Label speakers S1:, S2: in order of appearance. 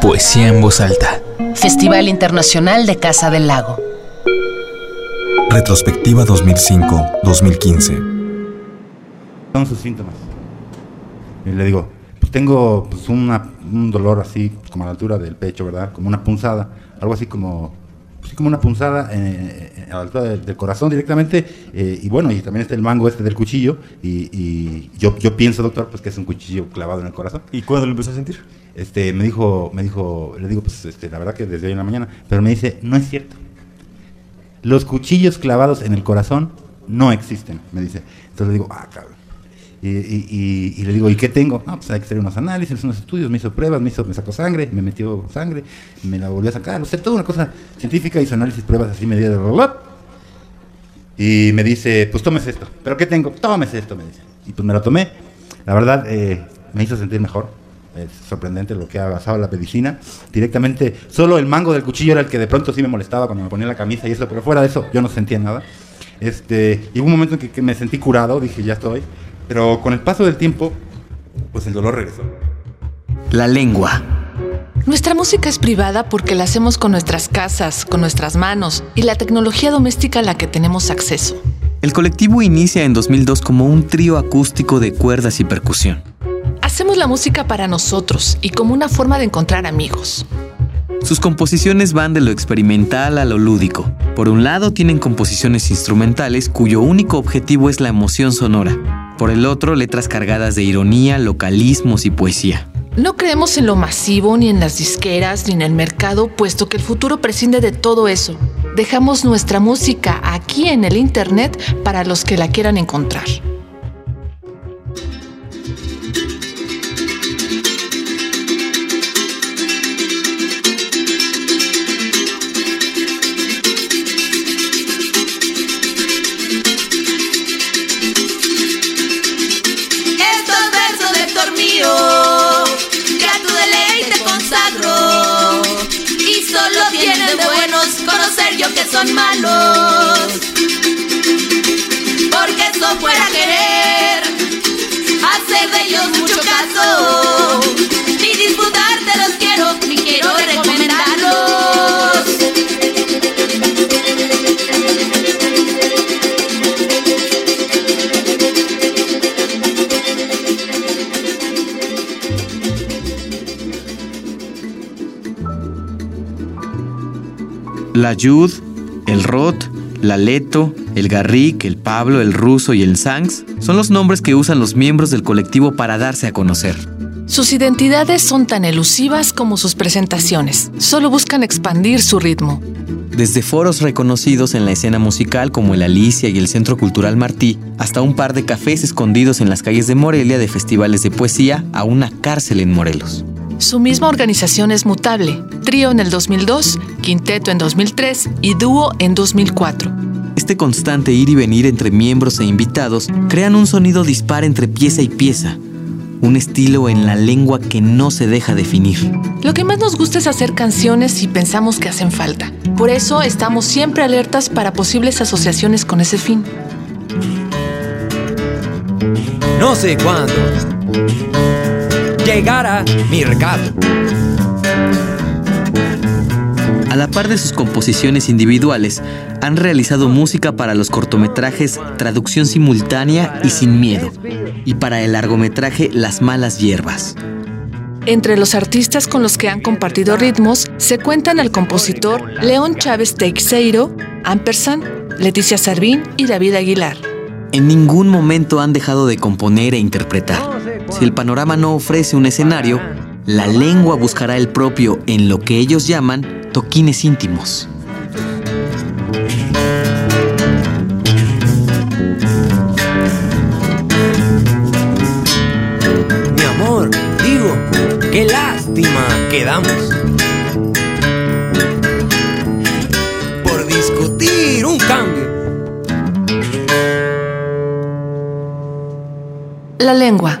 S1: Poesía en voz alta.
S2: Festival Internacional de Casa del Lago.
S3: Retrospectiva 2005-2015.
S4: Son sus síntomas. Y le digo, pues tengo pues, una- un dolor así, como a la altura del pecho, ¿verdad? Como una punzada, algo así como, así como una punzada eh, eh, a la altura del, del corazón directamente. eh, y bueno, y también está el mango este del cuchillo. Y, y yo, yo pienso, doctor, pues que es un cuchillo clavado en el corazón.
S5: ¿Y cuándo lo empezó a sentir?
S4: Este, me dijo, me dijo, le digo, pues este, la verdad que desde hoy en la mañana, pero me dice, no es cierto. Los cuchillos clavados en el corazón no existen, me dice. Entonces le digo, ah, cabrón. Y, y- y- le digo, ¿y qué tengo? No, pues hay que hacer unos análisis, unos estudios, me hizo pruebas, me, hizo, me sacó sangre, me metió sangre, me la volvió a sacar, o sea, toda una cosa científica, hizo análisis, pruebas así, medida de Y me dice, pues tómese esto. ¿Pero qué tengo? Tómese esto, me dice. Y pues me lo tomé. La verdad, eh, me hizo sentir mejor. Es sorprendente lo que ha pasado la medicina. Directamente, solo el mango del cuchillo era el que de pronto sí me molestaba cuando me ponía la camisa y eso, pero fuera de eso yo no sentía nada. Este, hubo un momento en que me sentí curado, dije, ya estoy. Pero con el paso del tiempo, pues el dolor regresó.
S1: La lengua.
S6: Nuestra música es privada porque la hacemos con nuestras casas, con nuestras manos y la tecnología doméstica a la que tenemos acceso.
S1: El colectivo inicia en 2002 como un trío acústico de cuerdas y percusión.
S6: Hacemos la música para nosotros y como una forma de encontrar amigos.
S1: Sus composiciones van de lo experimental a lo lúdico. Por un lado tienen composiciones instrumentales cuyo único objetivo es la emoción sonora. Por el otro, letras cargadas de ironía, localismos y poesía.
S6: No creemos en lo masivo, ni en las disqueras, ni en el mercado, puesto que el futuro prescinde de todo eso. Dejamos nuestra música aquí en el Internet para los que la quieran encontrar.
S7: De buenos conocer yo que son malos. Porque eso fuera querer hacer de ellos mucho caso.
S1: La Yud, el Rot, la Leto, el Garrick, el Pablo, el Ruso y el Sangs son los nombres que usan los miembros del colectivo para darse a conocer.
S6: Sus identidades son tan elusivas como sus presentaciones. Solo buscan expandir su ritmo.
S1: Desde foros reconocidos en la escena musical como el Alicia y el Centro Cultural Martí, hasta un par de cafés escondidos en las calles de Morelia de festivales de poesía a una cárcel en Morelos.
S6: Su misma organización es mutable. Trío en el 2002, quinteto en 2003 y dúo en 2004.
S1: Este constante ir y venir entre miembros e invitados crean un sonido dispar entre pieza y pieza, un estilo en la lengua que no se deja definir.
S6: Lo que más nos gusta es hacer canciones y pensamos que hacen falta. Por eso estamos siempre alertas para posibles asociaciones con ese fin.
S8: No sé cuándo llegará mi recado.
S1: A la par de sus composiciones individuales, han realizado música para los cortometrajes Traducción Simultánea y Sin Miedo, y para el largometraje Las Malas Hierbas.
S6: Entre los artistas con los que han compartido ritmos se cuentan el compositor León Chávez Teixeiro, Ampersand, Leticia Sarvín y David Aguilar.
S1: En ningún momento han dejado de componer e interpretar. Si el panorama no ofrece un escenario, la lengua buscará el propio en lo que ellos llaman toquines íntimos.
S8: Mi amor, digo, qué lástima quedamos. Por discutir un cambio.
S6: La lengua.